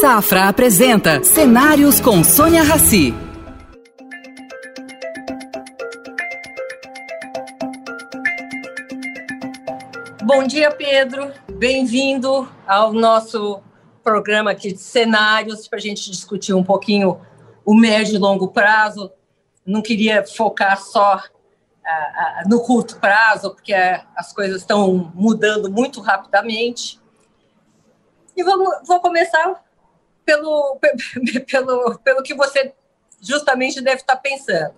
Safra apresenta Cenários com Sônia Rassi. Bom dia, Pedro. Bem-vindo ao nosso programa aqui de cenários para a gente discutir um pouquinho o médio e longo prazo. Não queria focar só no curto prazo, porque uh, as coisas estão mudando muito rapidamente. E vamos, vou começar pelo, pelo, pelo que você justamente deve estar pensando.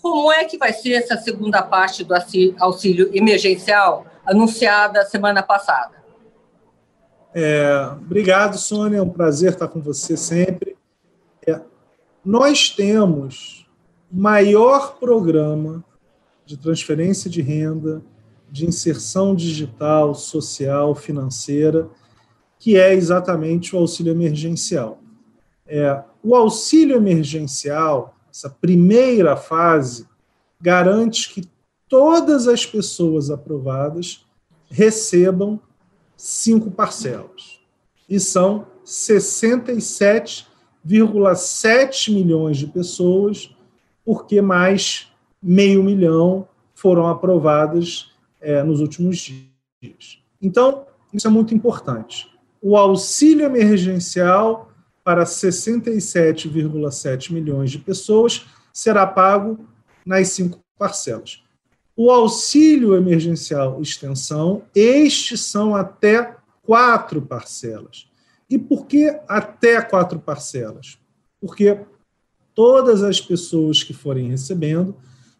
Como é que vai ser essa segunda parte do auxílio emergencial anunciada semana passada? É, obrigado, Sônia. É um prazer estar com você sempre. É, nós temos o maior programa de transferência de renda, de inserção digital, social, financeira, que é exatamente o auxílio emergencial. É, o auxílio emergencial, essa primeira fase, garante que todas as pessoas aprovadas recebam cinco parcelas. E são 67,7 milhões de pessoas, porque mais meio milhão foram aprovadas é, nos últimos dias. Então, isso é muito importante. O auxílio emergencial para 67,7 milhões de pessoas será pago nas cinco parcelas. O auxílio emergencial extensão, estes são até quatro parcelas. E por que até quatro parcelas? Porque todas as pessoas que forem recebendo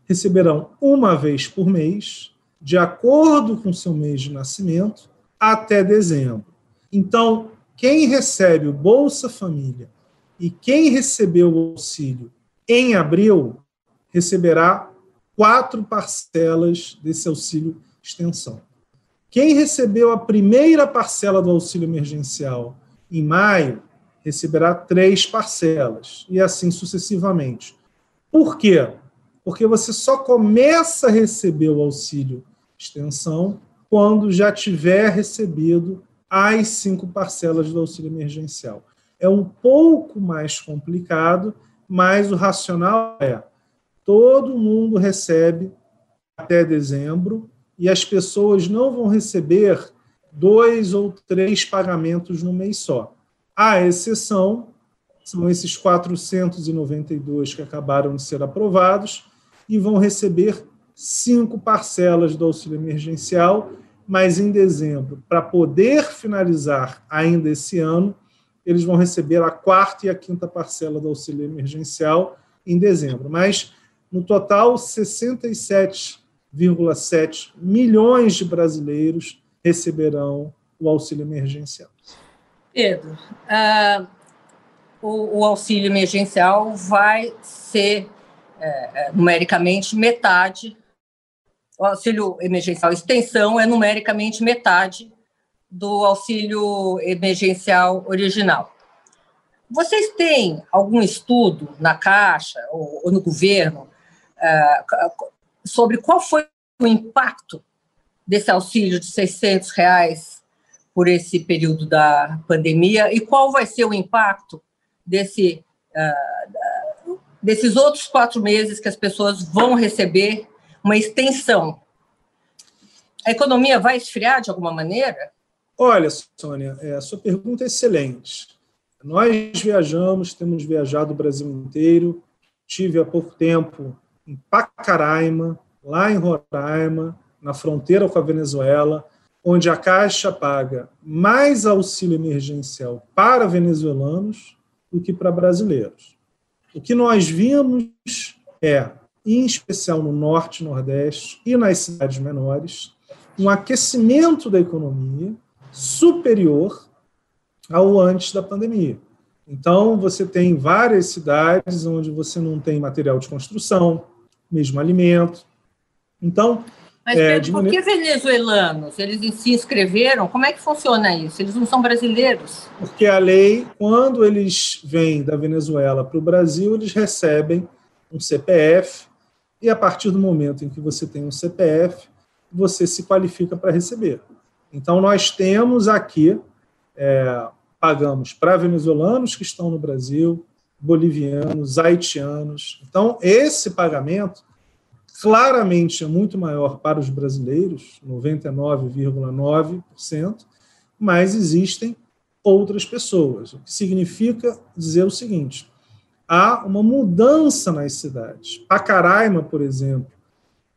receberão uma vez por mês, de acordo com seu mês de nascimento, até dezembro. Então, quem recebe o Bolsa Família e quem recebeu o auxílio em abril receberá quatro parcelas desse auxílio extensão. Quem recebeu a primeira parcela do auxílio emergencial em maio receberá três parcelas, e assim sucessivamente. Por quê? Porque você só começa a receber o auxílio extensão quando já tiver recebido as cinco parcelas do auxílio emergencial. É um pouco mais complicado, mas o racional é todo mundo recebe até dezembro e as pessoas não vão receber dois ou três pagamentos no mês só. A exceção são esses 492 que acabaram de ser aprovados e vão receber cinco parcelas do auxílio emergencial, mas em dezembro, para poder finalizar ainda esse ano, eles vão receber a quarta e a quinta parcela do auxílio emergencial em dezembro. Mas no total, 67,7 milhões de brasileiros receberão o auxílio emergencial. Pedro, uh, o, o, auxílio emergencial vai ser é, numericamente metade. O auxílio emergencial extensão é numericamente metade do auxílio emergencial original. Vocês têm algum estudo na Caixa ou, ou no governo sobre qual foi o impacto desse auxílio de 600 reais por esse período da pandemia e qual vai ser o impacto desse, uh, desses outros quatro meses que as pessoas vão receber uma extensão. A economia vai esfriar de alguma maneira? Olha, Sônia, é, a sua pergunta é excelente. Nós viajamos, temos viajado o Brasil inteiro. Tive há pouco tempo em Pacaraima, lá em Roraima, na fronteira com a Venezuela, onde a Caixa paga mais auxílio emergencial para venezuelanos do que para brasileiros. O que nós vimos é, em especial no norte, nordeste e nas cidades menores, um aquecimento da economia superior ao antes da pandemia. Então, você tem várias cidades onde você não tem material de construção, mesmo alimento. Então. Mas, é, Pedro, por maneira... que venezuelanos? Eles se inscreveram? Como é que funciona isso? Eles não são brasileiros? Porque a lei, quando eles vêm da Venezuela para o Brasil, eles recebem um CPF, e a partir do momento em que você tem um CPF, você se qualifica para receber. Então, nós temos aqui é, pagamos para venezuelanos que estão no Brasil, bolivianos, haitianos. Então, esse pagamento claramente é muito maior para os brasileiros, 99,9%, mas existem outras pessoas, o que significa dizer o seguinte: há uma mudança nas cidades. Pacaraima, por exemplo,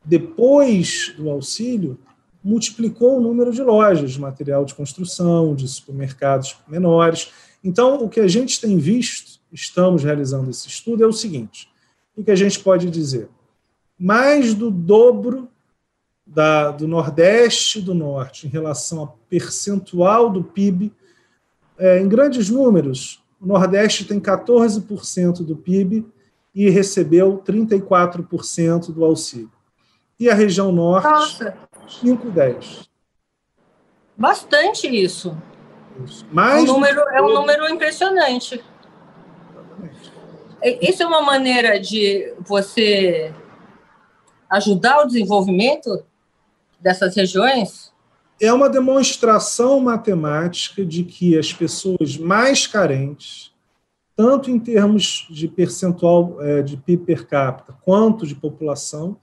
depois do auxílio, multiplicou o número de lojas de material de construção, de supermercados menores. Então, o que a gente tem visto, estamos realizando esse estudo, é o seguinte: o que a gente pode dizer? Mais do dobro da, do Nordeste e do Norte em relação ao percentual do PIB, é, em grandes números, o Nordeste tem 14% do PIB e recebeu 34% do auxílio. E a região Norte, Nossa. 5, 10. Bastante isso. isso. Mais é, um número, é um número impressionante. Exatamente. Isso é uma maneira de você ajudar o desenvolvimento dessas regiões? É uma demonstração matemática de que as pessoas mais carentes, tanto em termos de percentual é, de PIB per capita, quanto de população,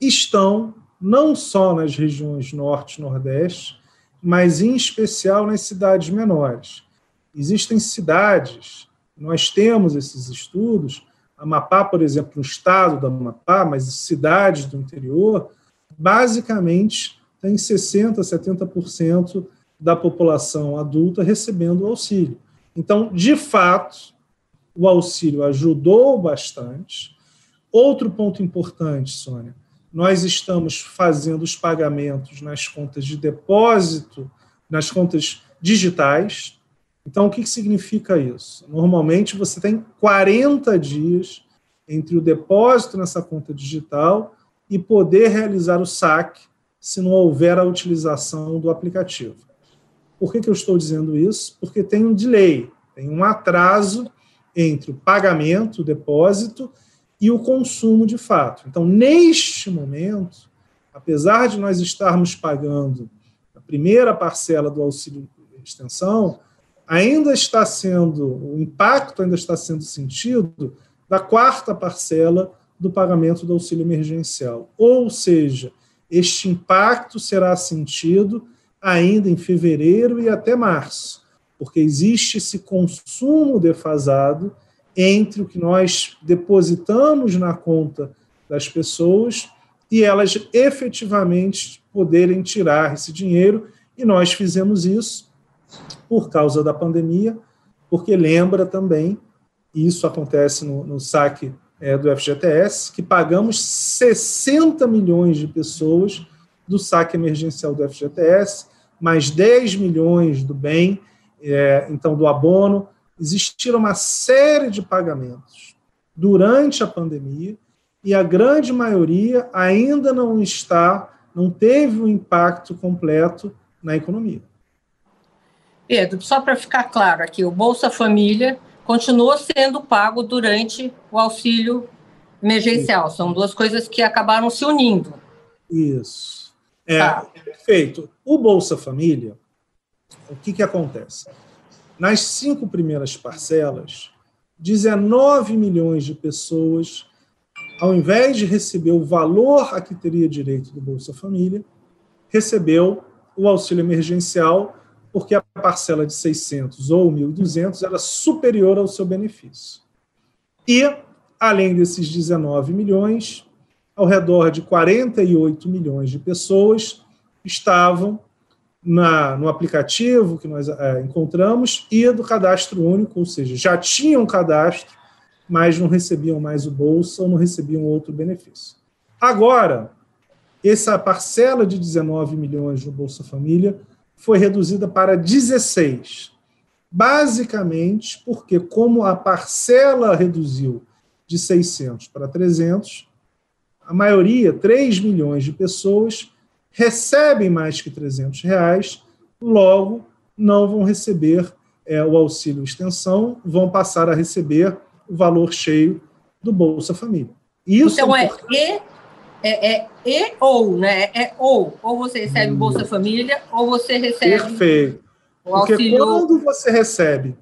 estão não só nas regiões norte e nordeste, mas em especial nas cidades menores. Existem cidades, nós temos esses estudos, Amapá, por exemplo, no estado do Amapá, mas cidades do interior, basicamente tem 60%, 70% da população adulta recebendo o auxílio. Então, de fato, o auxílio ajudou bastante. Outro ponto importante, Sônia, nós estamos fazendo os pagamentos nas contas de depósito, nas contas digitais. Então, o que significa isso? Normalmente, você tem 40 dias entre o depósito nessa conta digital e poder realizar o saque se não houver a utilização do aplicativo. Por que, que eu estou dizendo isso? Porque tem um delay, tem um atraso entre o pagamento, o depósito, e o consumo de fato. Então, neste momento, apesar de nós estarmos pagando a primeira parcela do auxílio extensão, ainda está sendo, o impacto ainda está sendo sentido da quarta parcela do pagamento do auxílio emergencial. Ou seja, este impacto será sentido ainda em fevereiro e até março, porque existe esse consumo defasado entre o que nós depositamos na conta das pessoas e elas efetivamente poderem tirar esse dinheiro, e nós fizemos isso por causa da pandemia, porque lembra também, isso acontece no, no saque é, do FGTS, que pagamos 60 milhões de pessoas do saque emergencial do FGTS, mais 10 milhões do bem, é, então do abono, existiram uma série de pagamentos durante a pandemia e a grande maioria ainda não está, não teve um impacto completo na economia. Pedro, só para ficar claro aqui, o Bolsa Família continua sendo pago durante o auxílio emergencial. São duas coisas que acabaram se unindo. Isso. É, tá. Perfeito. O Bolsa Família, o que, que acontece? Nas cinco primeiras parcelas, 19 milhões de pessoas, ao invés de receber o valor a que teria direito do Bolsa Família, recebeu o auxílio emergencial porque a parcela de 600 ou 1.200 era superior ao seu benefício. E, além desses 19 milhões, ao redor de 48 milhões de pessoas estavam na, no aplicativo que nós é, encontramos e do cadastro único, ou seja, já tinham cadastro, mas não recebiam mais o bolsa ou não recebiam outro benefício. Agora, essa parcela de 19 milhões no Bolsa Família foi reduzida para 16. Basicamente porque, como a parcela reduziu de 600 para 300, a maioria, 3 milhões de pessoas, recebem mais que 300 reais, logo não vão receber é, o auxílio extensão, vão passar a receber o valor cheio do Bolsa Família. Isso então é, é é, é e ou, né? É ou. Ou você recebe Bolsa Família, ou você recebe. Perfeito. Porque auxílio... quando você recebe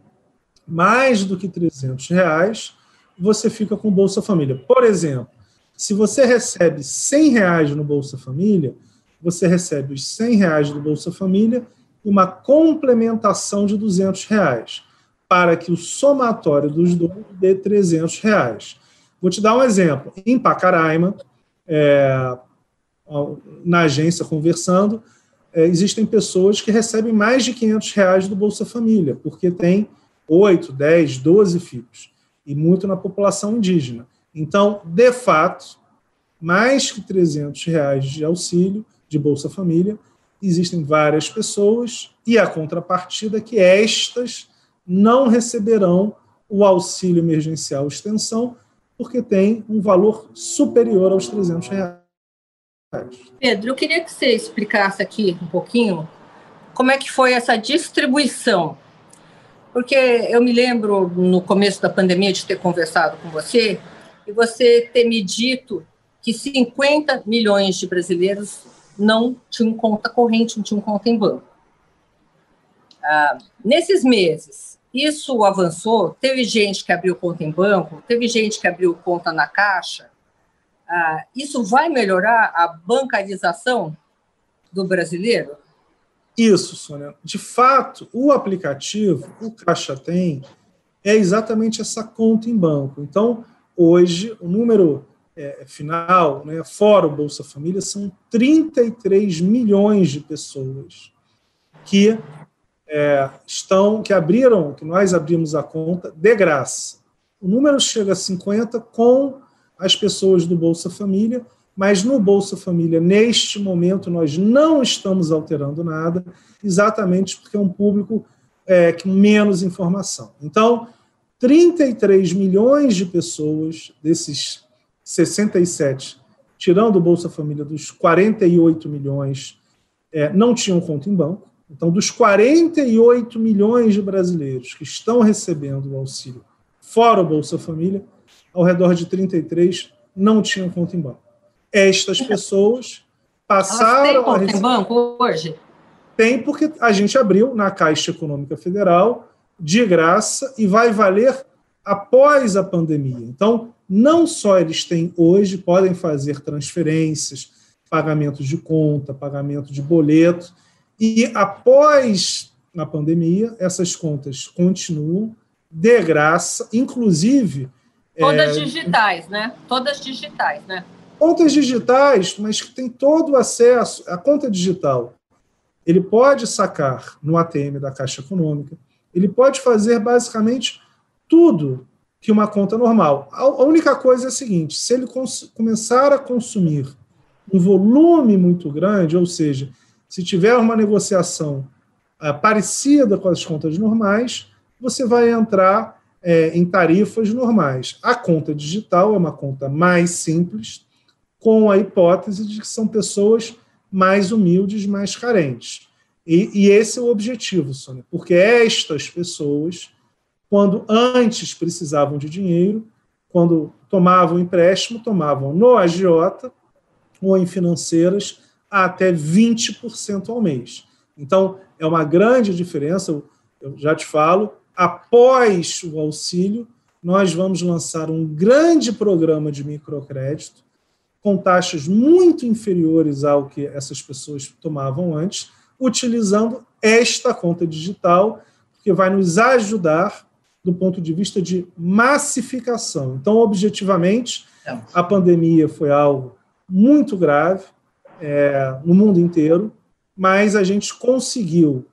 mais do que 300 reais, você fica com Bolsa Família. Por exemplo, se você recebe 100 reais no Bolsa Família, você recebe os 100 reais do Bolsa Família e uma complementação de 200 reais, para que o somatório dos dois dê 300 reais. Vou te dar um exemplo. Em Pacaraima, é, na agência conversando, é, existem pessoas que recebem mais de 500 reais do Bolsa Família, porque tem 8, 10, 12 filhos, e muito na população indígena. Então, de fato, mais que 300 reais de auxílio de Bolsa Família, existem várias pessoas, e a contrapartida é que estas não receberão o auxílio emergencial extensão, porque tem um valor superior aos 300 reais. Pedro, eu queria que você explicasse aqui um pouquinho como é que foi essa distribuição. Porque eu me lembro no começo da pandemia de ter conversado com você e você ter me dito que 50 milhões de brasileiros não tinham conta corrente, não tinham conta em banco. Ah, nesses meses, isso avançou. Teve gente que abriu conta em banco, teve gente que abriu conta na caixa. Ah, isso vai melhorar a bancarização do brasileiro? Isso, Sônia. De fato, o aplicativo, o Caixa Tem, é exatamente essa conta em banco. Então, hoje, o número é, final, né, fora o Bolsa Família, são 33 milhões de pessoas que é, estão, que abriram, que nós abrimos a conta de graça. O número chega a 50 com as pessoas do Bolsa Família, mas no Bolsa Família, neste momento, nós não estamos alterando nada, exatamente porque é um público é, com menos informação. Então, 33 milhões de pessoas, desses 67, tirando o Bolsa Família dos 48 milhões, é, não tinham conta em banco. Então, dos 48 milhões de brasileiros que estão recebendo o auxílio fora o Bolsa Família, ao redor de 33 não tinham conta em banco. Estas pessoas passaram Elas têm conta em banco hoje? Tem, porque a gente abriu na Caixa Econômica Federal de graça e vai valer após a pandemia. Então, não só eles têm hoje, podem fazer transferências, pagamentos de conta, pagamento de boleto, e após a pandemia, essas contas continuam de graça, inclusive Todas é, digitais, né? Todas digitais, né? Contas digitais, mas que tem todo o acesso. A conta digital, ele pode sacar no ATM da Caixa Econômica, ele pode fazer basicamente tudo que uma conta normal. A, única coisa é a seguinte: se ele começar a consumir um volume muito grande, ou seja, se tiver uma negociação uh, parecida com as contas normais, você vai entrar é, em tarifas normais. A conta digital é uma conta mais simples, com a hipótese de que são pessoas mais humildes, mais carentes. E, e esse é o objetivo, Sônia, porque estas pessoas, quando antes precisavam de dinheiro, quando tomavam empréstimo, tomavam no agiota ou em financeiras até 20% ao mês. Então, é uma grande diferença, eu já te falo, após o auxílio, nós vamos lançar um grande programa de microcrédito com taxas muito inferiores ao que essas pessoas tomavam antes, utilizando esta conta digital, que vai nos ajudar do ponto de vista de massificação. Então, objetivamente, a pandemia foi algo muito grave é, no mundo inteiro, mas a gente conseguiu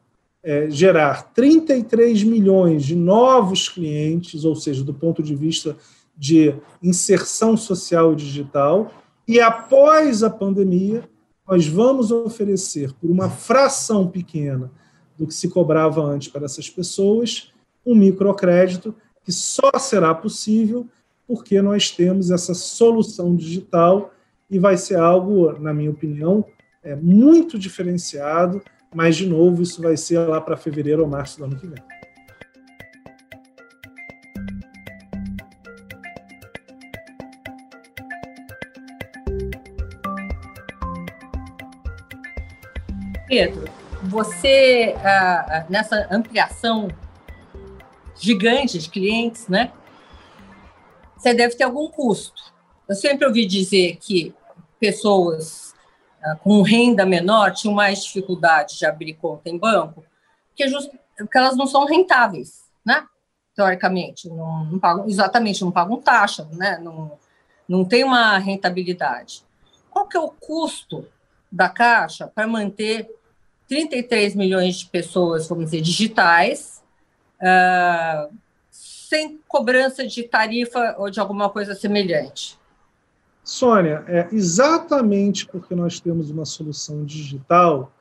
é, gerar 33 milhões de novos clientes, ou seja, do ponto de vista de inserção social e digital, e após a pandemia, nós vamos oferecer, por uma fração pequena do que se cobrava antes para essas pessoas, um microcrédito que só será possível porque nós temos essa solução digital e vai ser algo, na minha opinião, é muito diferenciado mas, de novo, isso vai ser lá para fevereiro ou março do ano que vem. Pedro, você, ah, ah, nessa ampliação gigante de clientes, né? Você deve ter algum custo. Eu sempre ouvi dizer que pessoas ah, com renda menor tinham mais dificuldade de abrir conta em banco, porque, porque elas não são rentáveis, né? Teoricamente, não, não pagam, exatamente, não pagam taxa, né? Não, não tem uma rentabilidade. Qual que é o custo da Caixa para manter 33 milhões de pessoas, vamos dizer, digitais, uh, sem cobrança de tarifa ou de alguma coisa semelhante? Sônia, é exatamente porque nós temos uma solução digital,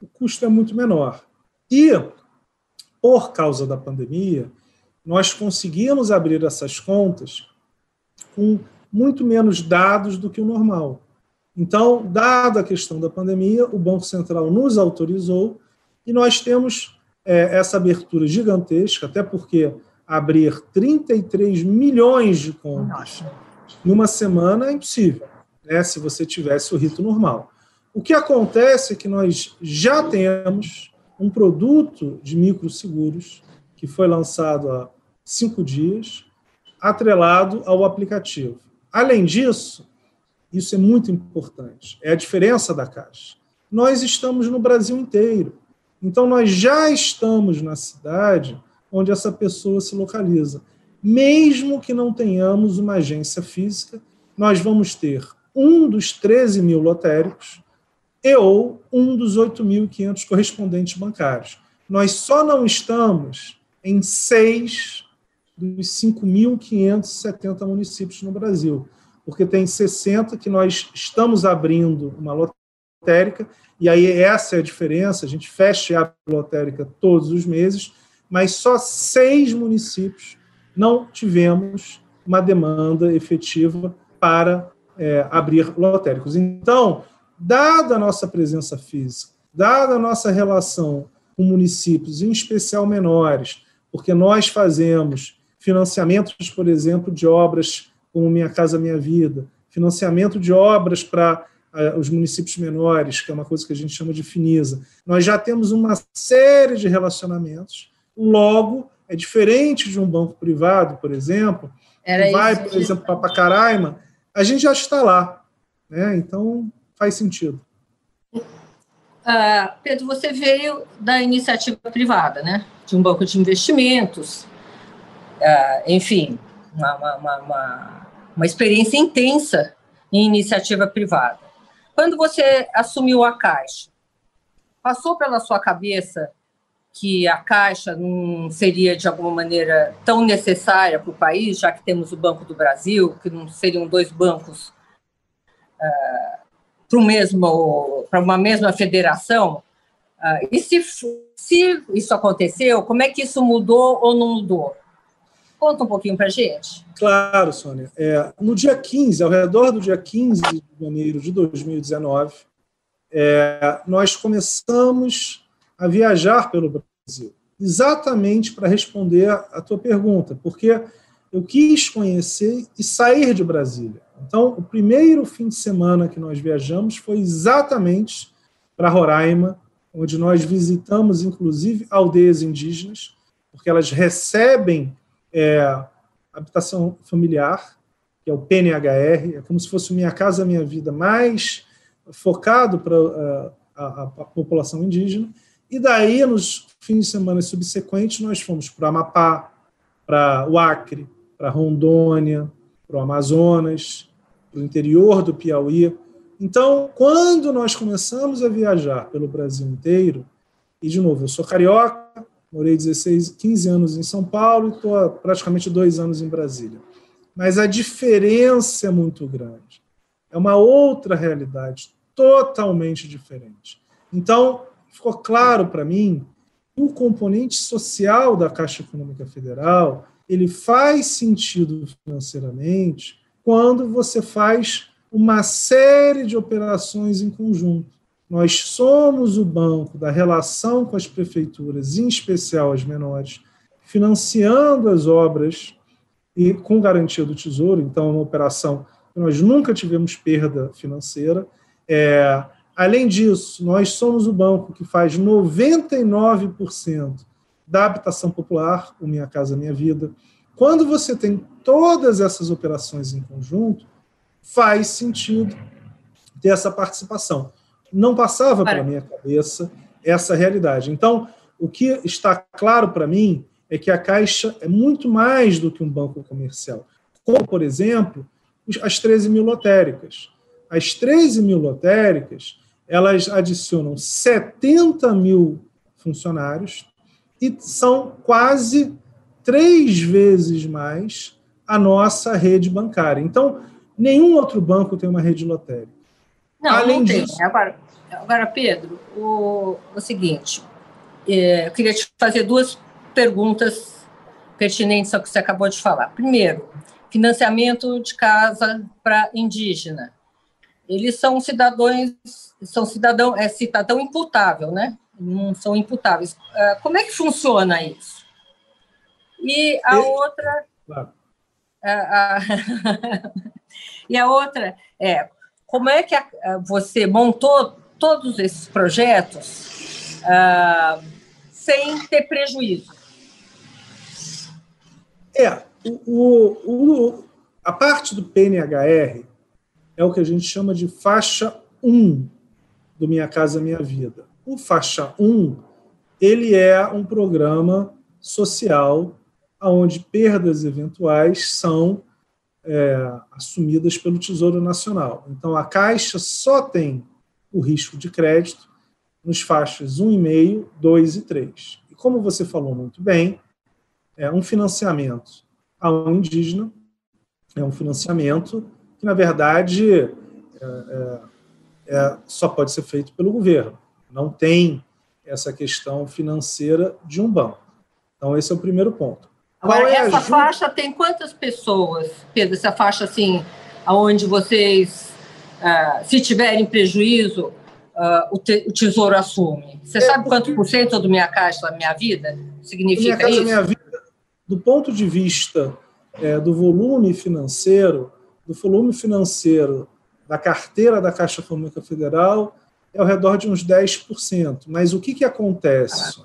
o custo é muito menor. E, por causa da pandemia, nós conseguimos abrir essas contas com muito menos dados do que o normal. Então, dada a questão da pandemia, o Banco Central nos autorizou e nós temos é, essa abertura gigantesca, até porque abrir 33 milhões de contas em uma semana é impossível, né, se você tivesse o rito normal. O que acontece é que nós já temos um produto de microseguros que foi lançado há cinco dias, atrelado ao aplicativo. Além disso, isso é muito importante. É a diferença da Caixa. Nós estamos no Brasil inteiro. Então, nós já estamos na cidade onde essa pessoa se localiza. Mesmo que não tenhamos uma agência física, nós vamos ter um dos 13 mil lotéricos e ou um dos 8.500 correspondentes bancários. Nós só não estamos em seis dos 5.570 municípios no Brasil porque tem 60 que nós estamos abrindo uma lotérica, e aí essa é a diferença, a gente fecha a lotérica todos os meses, mas só seis municípios não tivemos uma demanda efetiva para é, abrir lotéricos. Então, dada a nossa presença física, dada a nossa relação com municípios, em especial menores, porque nós fazemos financiamentos, por exemplo, de obras como Minha Casa Minha Vida, financiamento de obras para uh, os municípios menores, que é uma coisa que a gente chama de FINISA. Nós já temos uma série de relacionamentos, logo, é diferente de um banco privado, por exemplo, Era que vai, por exemplo, para Pacaraima, a gente já está lá. Né? Então, faz sentido. Uh, Pedro, você veio da iniciativa privada, né? de um banco de investimentos, uh, enfim, uma, uma, uma, uma experiência intensa em iniciativa privada. Quando você assumiu a Caixa, passou pela sua cabeça que a Caixa não seria, de alguma maneira, tão necessária para o país, já que temos o Banco do Brasil, que não seriam dois bancos uh, para, mesmo, para uma mesma federação? Uh, e se, se isso aconteceu, como é que isso mudou ou não mudou? Conta um pouquinho para a gente. Claro, Sônia. É, no dia 15, ao redor do dia 15 de janeiro de 2019, é, nós começamos a viajar pelo Brasil, exatamente para responder a tua pergunta, porque eu quis conhecer e sair de Brasília. Então, o primeiro fim de semana que nós viajamos foi exatamente para Roraima, onde nós visitamos, inclusive, aldeias indígenas, porque elas recebem é, habitação familiar, que é o PNHR, é como se fosse Minha Casa Minha Vida, mais focado para a, a, a, população indígena. E daí, nos fins de semana subsequentes, nós fomos para o Amapá, para o Acre, para Rondônia, para o Amazonas, para o interior do Piauí. Então, quando nós começamos a viajar pelo Brasil inteiro, e de novo, eu sou carioca, Morei 16, 15 anos em São Paulo e estou praticamente dois anos em Brasília. Mas a diferença é muito grande. É uma outra realidade, totalmente diferente. Então, ficou claro para mim o componente social da Caixa Econômica Federal ele faz sentido financeiramente quando você faz uma série de operações em conjunto. Nós somos o banco da relação com as prefeituras, em especial as menores, financiando as obras e com garantia do Tesouro, então é uma operação que nós nunca tivemos perda financeira. É, Além disso, nós somos o banco que faz 99% da habitação popular, o Minha Casa Minha Vida. Quando você tem todas essas operações em conjunto, faz sentido ter essa participação. Não passava pela minha cabeça essa realidade. Então, o que está claro para mim é que a Caixa é muito mais do que um banco comercial. Como, por exemplo, as 13 mil lotéricas. As 13 mil lotéricas, elas adicionam 70 mil funcionários e são quase três vezes mais a nossa rede bancária. Então, nenhum outro banco tem uma rede lotérica. Não, Além não disso, tem. Agora, agora Pedro, o, o seguinte, é, eu queria te fazer duas perguntas pertinentes ao que você acabou de falar. Primeiro, financiamento de casa para indígena. Eles são cidadãos, são cidadão, é cidadão imputável, né? Não são imputáveis. Ah, como é que funciona isso? E a outra. Claro. A, a, e a outra é como é que a, você montou todos esses projetos uh, sem ter prejuízo? É, o, o, a parte do PNHR é o que a gente chama de faixa 1 do Minha Casa Minha Vida. O faixa 1, ele é um programa social onde perdas eventuais são é, assumidas pelo Tesouro Nacional. Então, a Caixa só tem o risco de crédito nos faixas 1,5, 2 e 3. E como você falou muito bem, é um financiamento a um indígena é um financiamento que, na verdade, é, é, é, só pode ser feito pelo governo. Não tem essa questão financeira de um banco. Então, esse é o primeiro ponto. Agora, é essa faixa tem quantas pessoas, Pedro? Essa faixa, assim, aonde vocês, uh, se tiverem prejuízo, uh, o, te, o, Tesouro assume. Você é, sabe quanto por cento do Minha Caixa da Minha Vida significa minha casa, isso? Minha vida, do ponto de vista é, do volume financeiro, do volume financeiro da carteira da Caixa Econômica Federal, é ao redor de uns 10%. Mas o que, que acontece?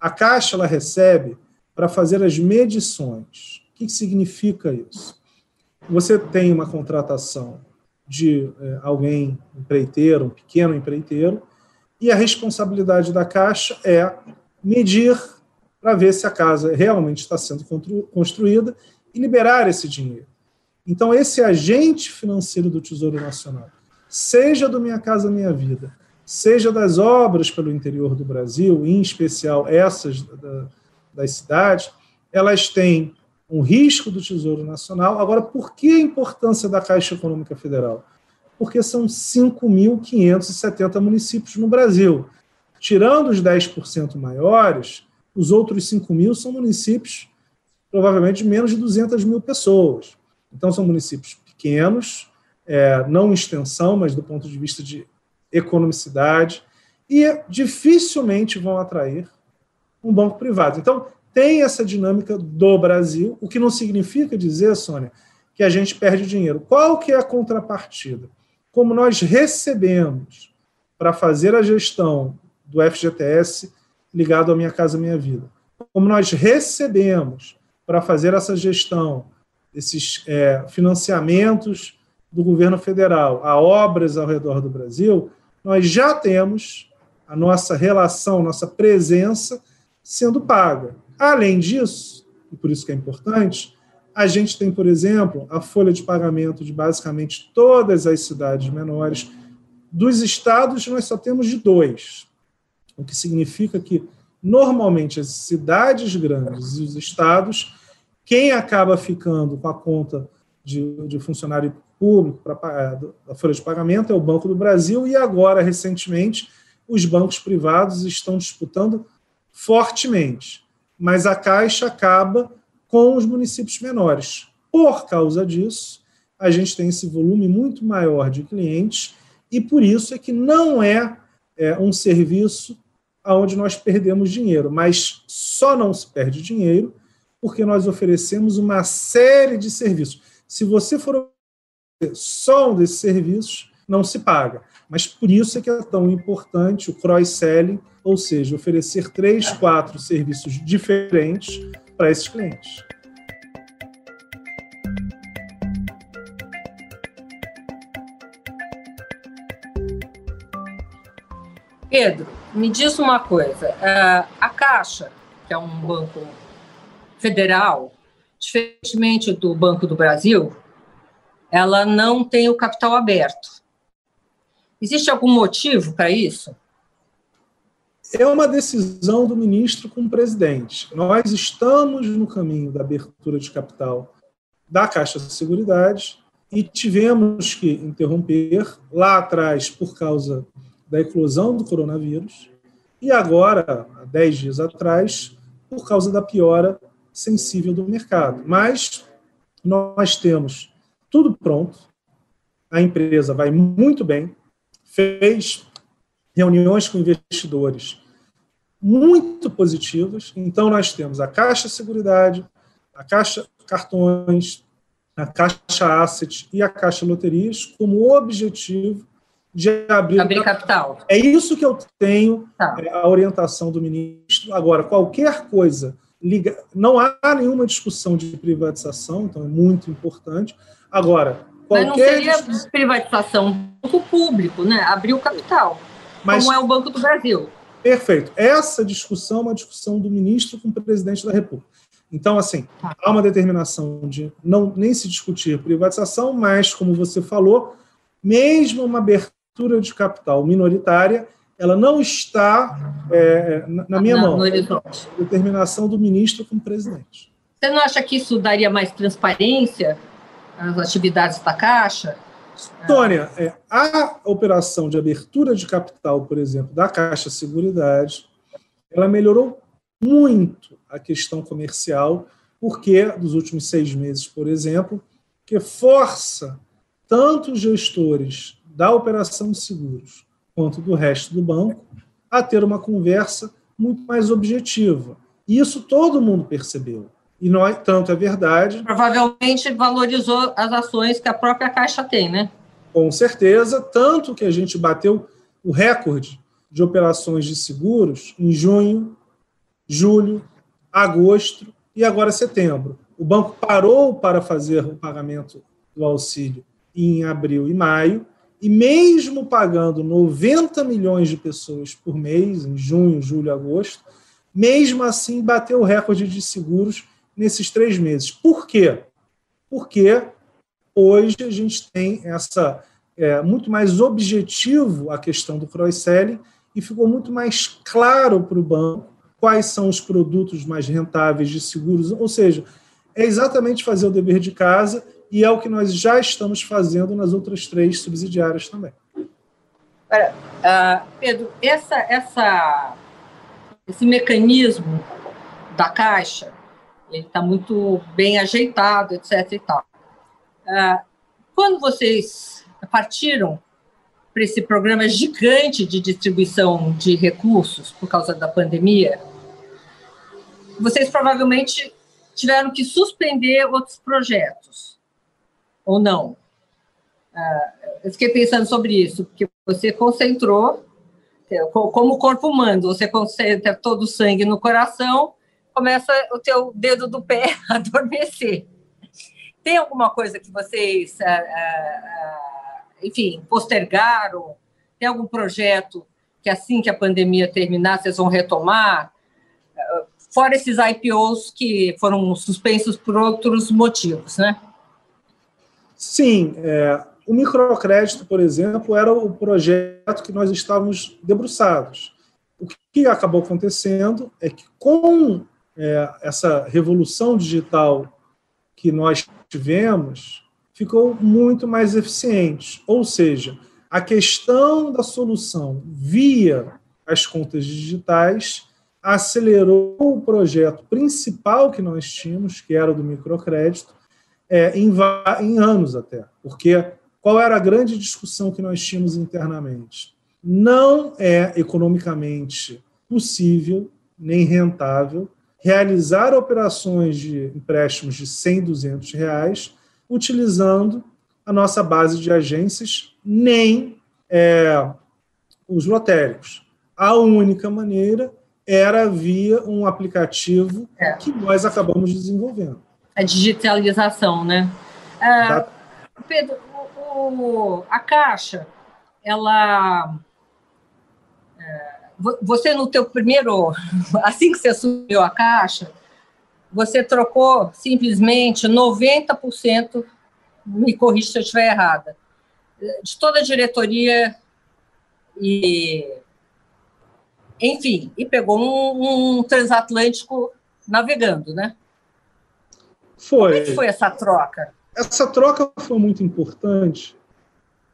A Caixa ela recebe para fazer as medições. O que significa isso? Você tem uma contratação de é, alguém, empreiteiro, um pequeno empreiteiro, e a responsabilidade da Caixa é medir para ver se a casa realmente está sendo construída e liberar esse dinheiro. Então, esse agente financeiro do Tesouro Nacional, seja do Minha Casa Minha Vida, seja das obras pelo interior do Brasil, em especial essas da, das cidades, elas têm um risco do Tesouro Nacional. Agora, por que a importância da Caixa Econômica Federal? Porque são 5.570 municípios no Brasil. Tirando os 10% maiores, os outros 5 mil são municípios, provavelmente, de menos de 200 mil pessoas. Então, são municípios pequenos, é, não em extensão, mas do ponto de vista de economicidade, e dificilmente vão atrair um banco privado. Então, tem essa dinâmica do Brasil, o que não significa dizer, Sônia, que a gente perde dinheiro. Qual que é a contrapartida? Como nós recebemos para fazer a gestão do FGTS ligado à Minha Casa Minha Vida, como nós recebemos para fazer essa gestão desses é, financiamentos do governo federal a obras ao redor do Brasil, nós já temos a nossa relação, nossa presença sendo paga. Além disso, e por isso que é importante, a gente tem, por exemplo, a folha de pagamento de basicamente todas as cidades menores. Dos estados, nós só temos de dois, o que significa que, normalmente, as cidades grandes e os estados, quem acaba ficando com a conta de, de funcionário público para a folha de pagamento é o Banco do Brasil, e agora, recentemente, os bancos privados estão disputando fortemente, mas a Caixa acaba com os municípios menores. Por causa disso, a gente tem esse volume muito maior de clientes e por isso é que não é, é um serviço onde nós perdemos dinheiro, mas só não se perde dinheiro porque nós oferecemos uma série de serviços. Se você for só um desses serviços, não se paga. Mas por isso é que é tão importante o cross-selling, ou seja, oferecer três, quatro serviços diferentes para esses clientes. Pedro, me diz uma coisa. É, a Caixa, que é um banco federal, diferentemente do Banco do Brasil, ela não tem o capital aberto. Existe algum motivo para isso? É uma decisão do ministro com o presidente. Nós estamos no caminho da abertura de capital da Caixa de Seguridade e tivemos que interromper lá atrás por causa da eclosão do coronavírus, e agora, há 10 dias atrás, por causa da piora sensível do mercado. Mas nós temos tudo pronto, a empresa vai muito bem, fez reuniões com investidores muito positivas. Então, nós temos a Caixa Seguridade, a Caixa Cartões, a Caixa Asset e a Caixa Loterias como objetivo de abrir, abrir capital. É isso que eu tenho, tá. é, a orientação do ministro. Agora, qualquer coisa, não há nenhuma discussão de privatização, então é muito importante. Agora, qualquer. Mas não seria discussão... privatização banco público, né? Abrir o capital, Mas, como é o Banco do Brasil. Perfeito. Essa discussão é uma discussão do ministro com o presidente da República. Então, assim, tá. há uma determinação de não nem se discutir privatização, mas, como você falou, mesmo uma abertura de capital minoritária, ela não está é, na minha não, mão. Determinação do ministro como presidente. Você não acha que isso daria mais transparência às atividades da Caixa? Tônia, é, a operação de abertura de capital, por exemplo, da Caixa Seguridade, ela melhorou muito a questão comercial, porque dos últimos seis meses, por exemplo, que força tanto os gestores da operação de seguros quanto do resto do banco a ter uma conversa muito mais objetiva. E isso todo mundo percebeu. E nós, tanto é verdade. Provavelmente valorizou as ações que a própria Caixa tem, né? Com certeza, tanto que a gente bateu o recorde de operações de seguros em junho, julho, agosto e agora setembro. O banco parou para fazer o pagamento do auxílio em abril e maio, e mesmo pagando 90 milhões de pessoas por mês, em junho, julho, agosto, mesmo assim bateu o recorde de seguros nesses três meses. Por quê? Porque hoje a gente tem essa é, muito mais objetivo a questão do cross-selling e ficou muito mais claro para o banco quais são os produtos mais rentáveis de seguros, ou seja, é exatamente fazer o dever de casa e é o que nós já estamos fazendo nas outras três subsidiárias também. uh, Pedro, essa, essa, esse mecanismo da Caixa, ele está muito bem ajeitado, etc. E tal. Uh, quando vocês partiram para esse programa gigante de distribuição de recursos por causa da pandemia, vocês provavelmente tiveram que suspender outros projetos ou não? Ah, eu fiquei pensando sobre isso, porque você concentrou, é, como o corpo manda, você concentra todo o sangue no coração, começa o teu dedo do pé a adormecer. Tem alguma coisa que vocês, ah, ah, enfim, postergaram? Tem algum projeto que assim que a pandemia terminar, vocês vão retomar? Fora esses IPOs que foram suspensos por outros motivos, né? Sim, é, o microcrédito, por exemplo, era o projeto que nós estávamos debruçados. O que acabou acontecendo é que, com é, essa revolução digital que nós tivemos, ficou muito mais eficiente. Ou seja, a questão da solução via as contas digitais acelerou o projeto principal que nós tínhamos, que era o do microcrédito, é, em, em anos até. Porque qual era a grande discussão que nós tínhamos internamente? Não é economicamente possível nem rentável realizar operações de empréstimos de 100, 200 reais utilizando a nossa base de agências, nem é, os lotéricos. A única maneira era via um aplicativo é. que nós acabamos desenvolvendo. A digitalização, né? É, Pedro, o, o, a Caixa, ela... É, você no teu primeiro, assim que você assumiu a Caixa, você trocou simplesmente 90%, me corrija se eu estiver errada, de toda a diretoria e enfim, e pegou um, um transatlântico navegando, né? Foi. Como é que foi essa troca? Essa troca foi muito importante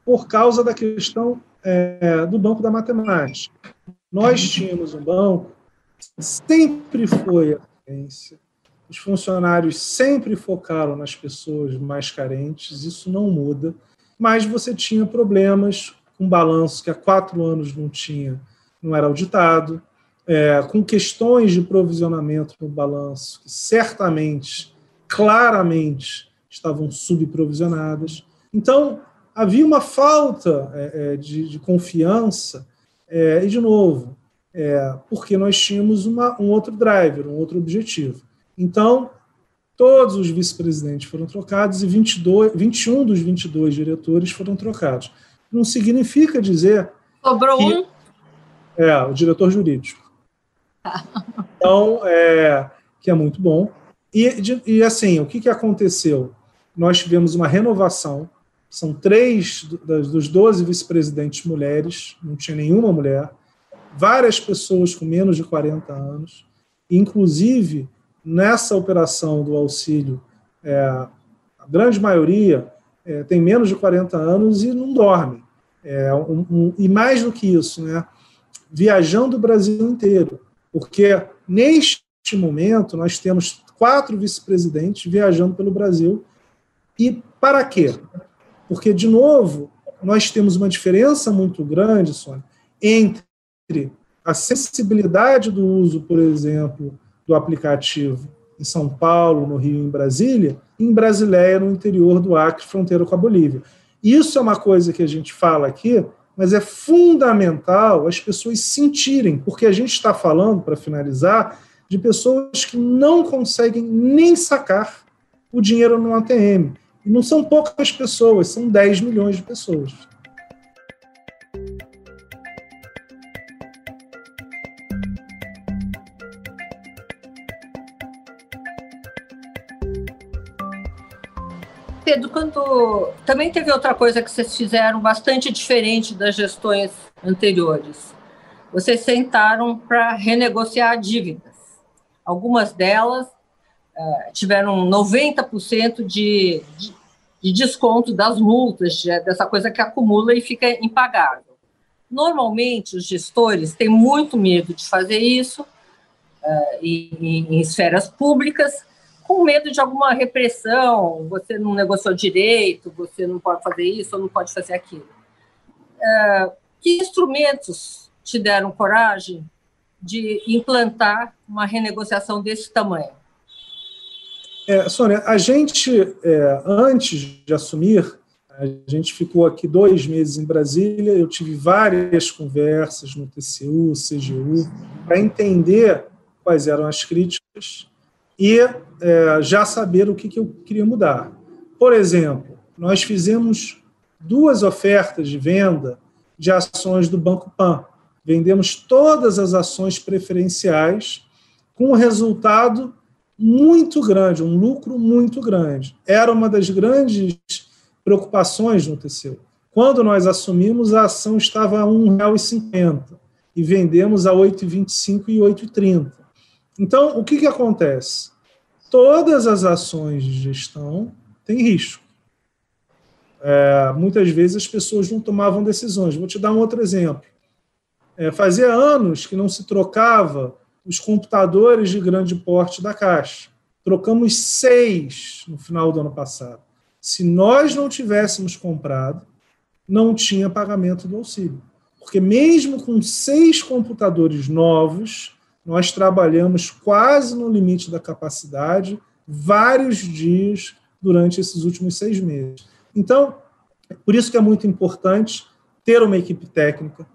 por causa da questão é, do Banco da Matemática. Nós tínhamos um banco, sempre foi a referência, os funcionários sempre focaram nas pessoas mais carentes, isso não muda, mas você tinha problemas com balanço que há quatro anos não tinha, não era auditado, é, com questões de provisionamento no balanço que certamente, claramente, estavam subprovisionadas. Então, havia uma falta é, é de, de, confiança, é, e, de novo, é, porque nós tínhamos uma, um outro driver, um outro objetivo. Então, todos os vice-presidentes foram trocados e 22, 21 dos 22 diretores foram trocados. Não significa dizer. Sobrou um? É, o diretor jurídico. Então, é, que é muito bom. E, e assim, o que, que aconteceu? Nós tivemos uma renovação, são três dos 12 vice-presidentes mulheres, não tinha nenhuma mulher, várias pessoas com menos de 40 anos, inclusive nessa operação do auxílio, é, a grande maioria é, tem menos de 40 anos e não dorme. É, um, um, e mais do que isso, né, viajando o Brasil inteiro, porque neste momento nós temos quatro vice-presidentes viajando pelo Brasil. E para quê? Porque, de novo, nós temos uma diferença muito grande, Sônia, entre a sensibilidade do uso, por exemplo, do aplicativo em São Paulo, no Rio, em Brasília, e em Brasileia, no interior do Acre, fronteira com a Bolívia. Isso é uma coisa que a gente fala aqui, mas é fundamental as pessoas sentirem, porque a gente está falando, para finalizar, de pessoas que não conseguem nem sacar o dinheiro no ATM. E não são poucas pessoas, são 10 milhões de pessoas. Pedro, quando também teve outra coisa que vocês fizeram bastante diferente das gestões anteriores. Vocês sentaram para renegociar dívidas. Algumas delas uh, tiveram 90% de, de, de desconto das multas, de, dessa coisa que acumula e fica impagável. Normalmente, os gestores têm muito medo de fazer isso uh, em, em esferas públicas, com medo de alguma repressão, você não negociou direito, você não pode fazer isso ou não pode fazer aquilo. É, que instrumentos te deram coragem de implantar uma renegociação desse tamanho? É, Sônia, a gente, é, antes de assumir, a gente ficou aqui dois meses em Brasília, eu tive várias conversas no TCU, CGU, para entender quais eram as críticas e é, já saber o que, que eu queria mudar. Por exemplo, nós fizemos duas ofertas de venda de ações do Banco Pan. Vendemos todas as ações preferenciais com um resultado muito grande, um lucro muito grande. Era uma das grandes preocupações no TCU. Quando nós assumimos, a ação estava a R$ 1,50 e vendemos a R$ 8,25 e R$ 8,30. Então, o que, que acontece? Todas as ações de gestão têm risco. É, muitas vezes as pessoas não tomavam decisões. Vou te dar um outro exemplo. É, fazia anos que não se trocava os computadores de grande porte da Caixa. Trocamos seis no final do ano passado. Se nós não tivéssemos comprado, não tinha pagamento do auxílio. Porque mesmo com seis computadores novos, nós trabalhamos quase no limite da capacidade vários dias durante esses últimos seis meses. Então, por isso que é muito importante ter uma equipe técnica,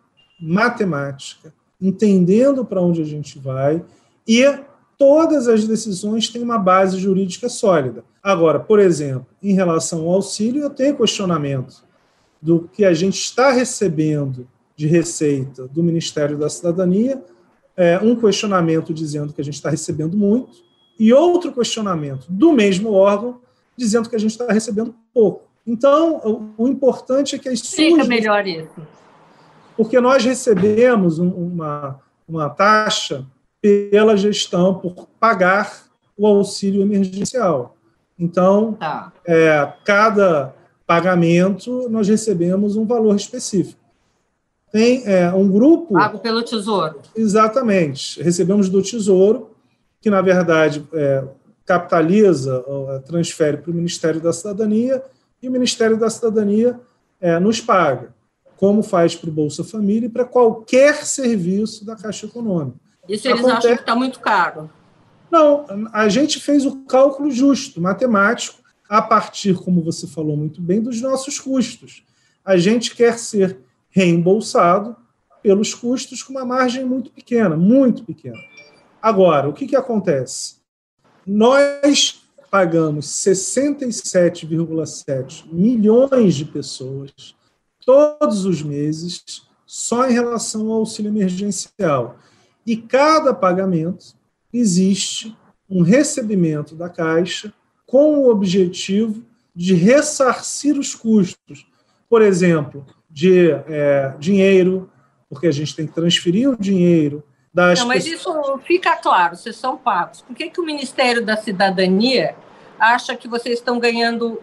matemática, entendendo para onde a gente vai e todas as decisões têm uma base jurídica sólida. Agora, por exemplo, em relação ao auxílio, eu tenho questionamento do que a gente está recebendo de receita do Ministério da Cidadania, é, um questionamento dizendo que a gente está recebendo muito, e outro questionamento do mesmo órgão dizendo que a gente está recebendo pouco. Então, o, o importante é que as Fica melhor isso. Porque nós recebemos um, uma, uma taxa pela gestão, por pagar o auxílio emergencial. Então, tá. é, cada pagamento nós recebemos um valor específico. Tem é, um grupo. Pago pelo Tesouro. Exatamente. Recebemos do Tesouro, que na verdade é, capitaliza, é, transfere para o Ministério da Cidadania, e o Ministério da Cidadania é, nos paga, como faz para o Bolsa Família e para qualquer serviço da Caixa Econômica. Isso eles Acontece... acham que está muito caro. Não, a gente fez o cálculo justo, matemático, a partir, como você falou muito bem, dos nossos custos. A gente quer ser reembolsado pelos custos com uma margem muito pequena, muito pequena. Agora, o que, que acontece? Nós pagamos 67,7 milhões de pessoas todos os meses só em relação ao auxílio emergencial. E cada pagamento existe um recebimento da Caixa com o objetivo de ressarcir os custos. Por exemplo, de é, dinheiro, porque a gente tem que transferir o dinheiro das Não, mas isso fica claro, vocês são pagos. Por que, que o Ministério da Cidadania acha que vocês estão ganhando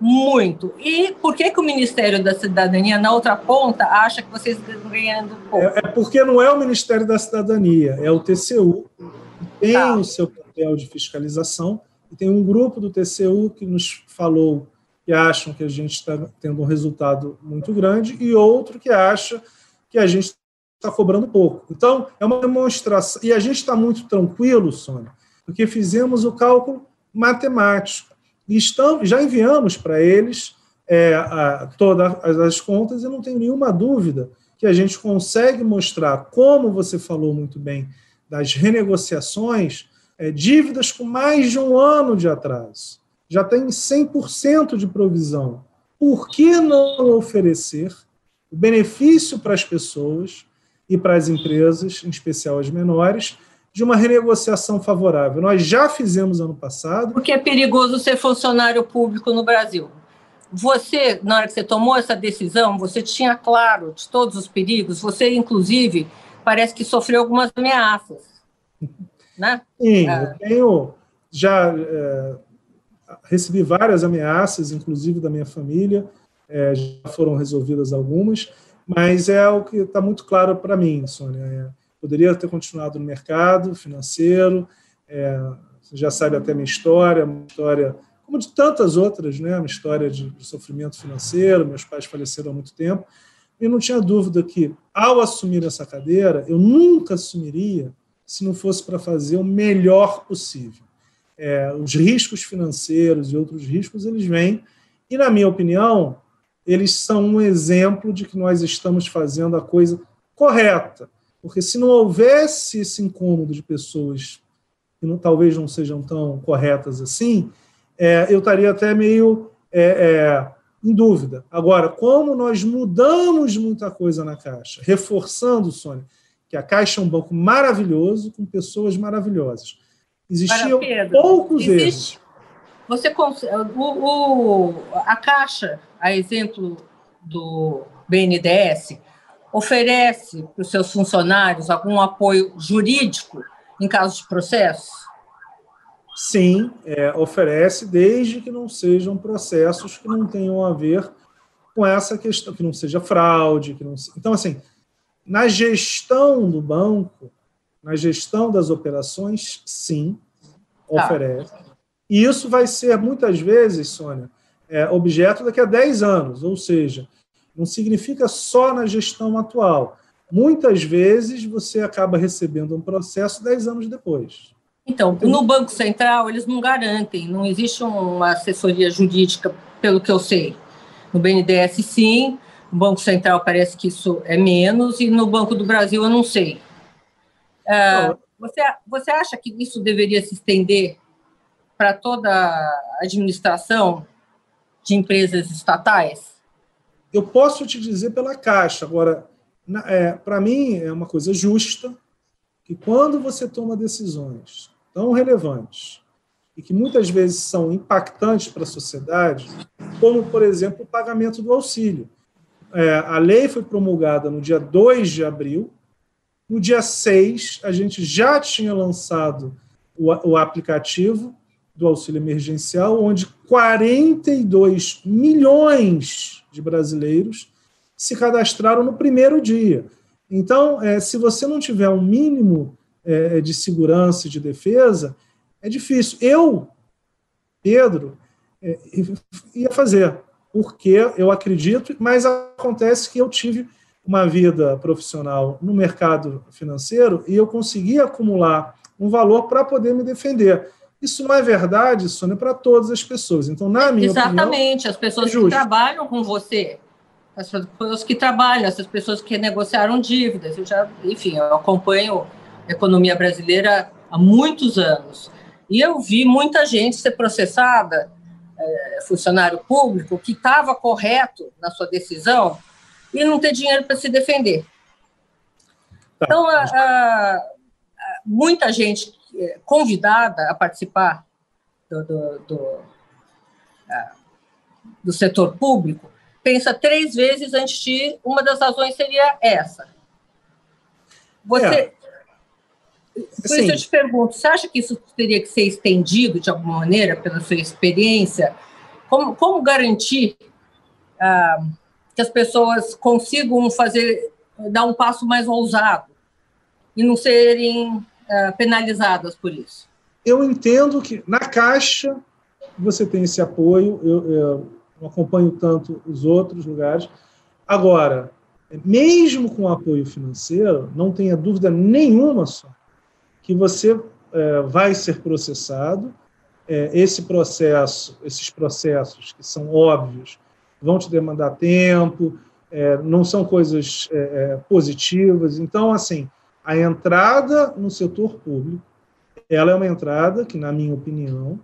muito. E por que, que o Ministério da Cidadania, na outra ponta, acha que vocês estão ganhando pouco? É, é porque não é o Ministério da Cidadania, é o TCU, que tem tá. o seu papel de fiscalização, e tem um grupo do TCU que nos falou que acham que a gente está tendo um resultado muito grande, e outro que acha que a gente está cobrando pouco. Então, é uma demonstração. E a gente está muito tranquilo, Sônia, porque fizemos o cálculo matemático. E estamos, já enviamos para eles é, a, todas as contas e não tenho nenhuma dúvida que a gente consegue mostrar, como você falou muito bem, das renegociações, é, dívidas com mais de um ano de atraso. Já tem 100% de provisão. Por que não oferecer benefício para as pessoas e para as empresas, em especial as menores, de uma renegociação favorável. Nós já fizemos ano passado. Porque é perigoso ser funcionário público no Brasil. Você, na hora que você tomou essa decisão, você tinha claro de todos os perigos. Você, inclusive, parece que sofreu algumas ameaças, né? Sim, é. eu tenho já é, recebi várias ameaças, inclusive da minha família. É, já foram resolvidas algumas, mas é o que está muito claro para mim, Sônia. Poderia ter continuado no mercado financeiro. É, você já sabe até minha história, uma história como de tantas outras, né? Uma história de, de sofrimento financeiro. Meus pais faleceram há muito tempo. E não tinha dúvida que, ao assumir essa cadeira, eu nunca assumiria se não fosse para fazer o melhor possível. É, os riscos financeiros e outros riscos, eles vêm, e, na minha opinião, eles são um exemplo de que nós estamos fazendo a coisa correta. Porque se não houvesse esse incômodo de pessoas que não, talvez não sejam tão corretas assim, é, eu estaria até meio é, é, em dúvida. Agora, como nós mudamos muita coisa na Caixa, reforçando, Sônia, que a Caixa é um banco maravilhoso, com pessoas maravilhosas. Existiam Pedro, poucos existe, erros. Você, o, o, a Caixa, a exemplo do BNDES, oferece para os seus funcionários algum apoio jurídico em caso de processo? Sim, é, oferece, desde que não sejam processos que não tenham a ver com essa questão, que não seja fraude, que não. Então, assim, na gestão do banco, na gestão das operações, sim, tá. oferece. E isso vai ser, muitas vezes, Sônia, é, objeto daqui a 10 anos, ou seja, não significa só na gestão atual. Muitas vezes você acaba recebendo um processo dez anos depois. Então, no Banco Central, eles não garantem, não existe uma assessoria jurídica, pelo que eu sei. No BNDES, sim. No Banco Central parece que isso é menos, e no Banco do Brasil eu não sei. Uh, você, você acha que isso deveria se estender para toda a administração de empresas estatais? Eu posso te dizer pela Caixa. Agora, é, para mim, é uma coisa justa que quando você toma decisões tão relevantes e que muitas vezes são impactantes para a sociedade, como, por exemplo, o pagamento do auxílio. É, a lei foi promulgada no dia 2 de abril, no dia 6, a gente já tinha lançado o, o aplicativo do auxílio emergencial, onde 42 milhões de brasileiros se cadastraram no primeiro dia. Então, é, se você não tiver um mínimo é, de segurança e de defesa, é difícil. Eu, Pedro, é, ia fazer, porque eu acredito, mas acontece que eu tive uma vida profissional no mercado financeiro e eu consegui acumular um valor para poder me defender. Isso não é verdade, Sônia, para todas as pessoas. Então, na minha Exatamente, opinião, as pessoas é que trabalham com você, as pessoas que trabalham, essas pessoas que negociaram dívidas. Eu já, enfim, eu acompanho a economia brasileira há muitos anos. E eu vi muita gente ser processada, é, funcionário público, que estava correto na sua decisão, e não ter dinheiro para se defender. Tá. Então, a, a, a, muita gente convidada a participar do, do, do, do, setor público pensa três vezes antes de ir. Uma das razões seria essa. Você. É. Por isso eu te pergunto, você acha que isso teria que ser estendido de alguma maneira, pela sua experiência? Como, como garantir ah, que as pessoas consigam fazer, dar um passo mais ousado e não serem uh, penalizadas por isso? Eu entendo que na Caixa você tem esse apoio, eu, eu não acompanho tanto os outros lugares. Agora, mesmo com apoio financeiro, não tenha dúvida nenhuma só que você é, vai ser processado. É, esse processo, esses processos que são óbvios, vão te demandar tempo, é, não são coisas é, é, positivas. Então, assim, a entrada no setor público, ela é uma entrada que, na minha opinião,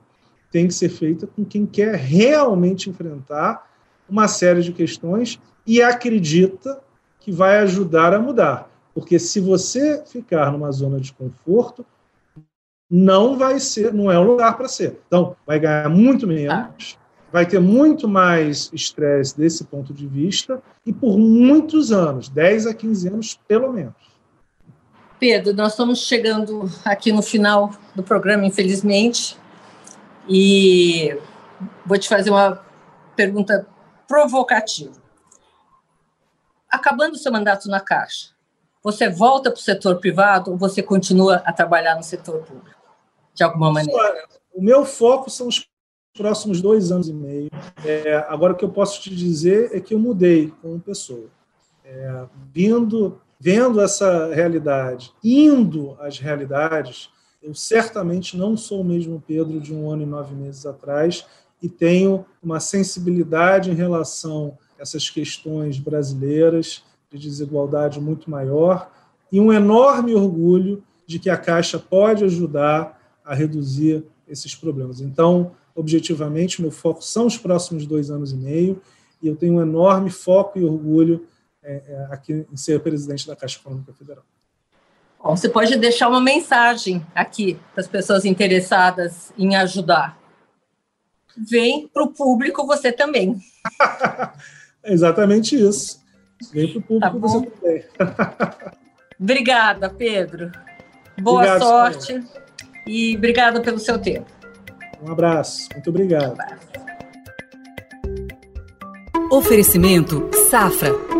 tem que ser feita com quem quer realmente enfrentar uma série de questões e acredita que vai ajudar a mudar. Porque se você ficar numa zona de conforto, não vai ser, não é o lugar para ser. Então, vai ganhar muito menos, vai ter muito mais estresse desse ponto de vista e por muitos anos, 10 a 15 anos pelo menos. Pedro, nós estamos chegando aqui no final do programa, infelizmente, e vou te fazer uma pergunta provocativa. Acabando o seu mandato na Caixa, você volta para o setor privado ou você continua a trabalhar no setor público, de alguma maneira? O meu foco são os próximos dois anos e meio. É, agora, o que eu posso te dizer é que eu mudei como pessoa. É, vindo, vendo essa realidade, indo às realidades, eu certamente não sou o mesmo Pedro de um ano e nove meses atrás e tenho uma sensibilidade em relação a essas questões brasileiras de desigualdade muito maior e um enorme orgulho de que a Caixa pode ajudar a reduzir esses problemas. Então, objetivamente, meu foco são os próximos dois anos e meio, e eu tenho um enorme foco e orgulho é, é, aqui em ser presidente da Caixa Econômica Federal. Bom, você pode deixar uma mensagem aqui para as pessoas interessadas em ajudar. Vem para o público você também. é exatamente isso. Vem para o público tá você também. obrigada, Pedro. Boa Obrigado, sorte senhor. e obrigada pelo seu tempo. Um abraço. Muito obrigado. Oferecimento Safra.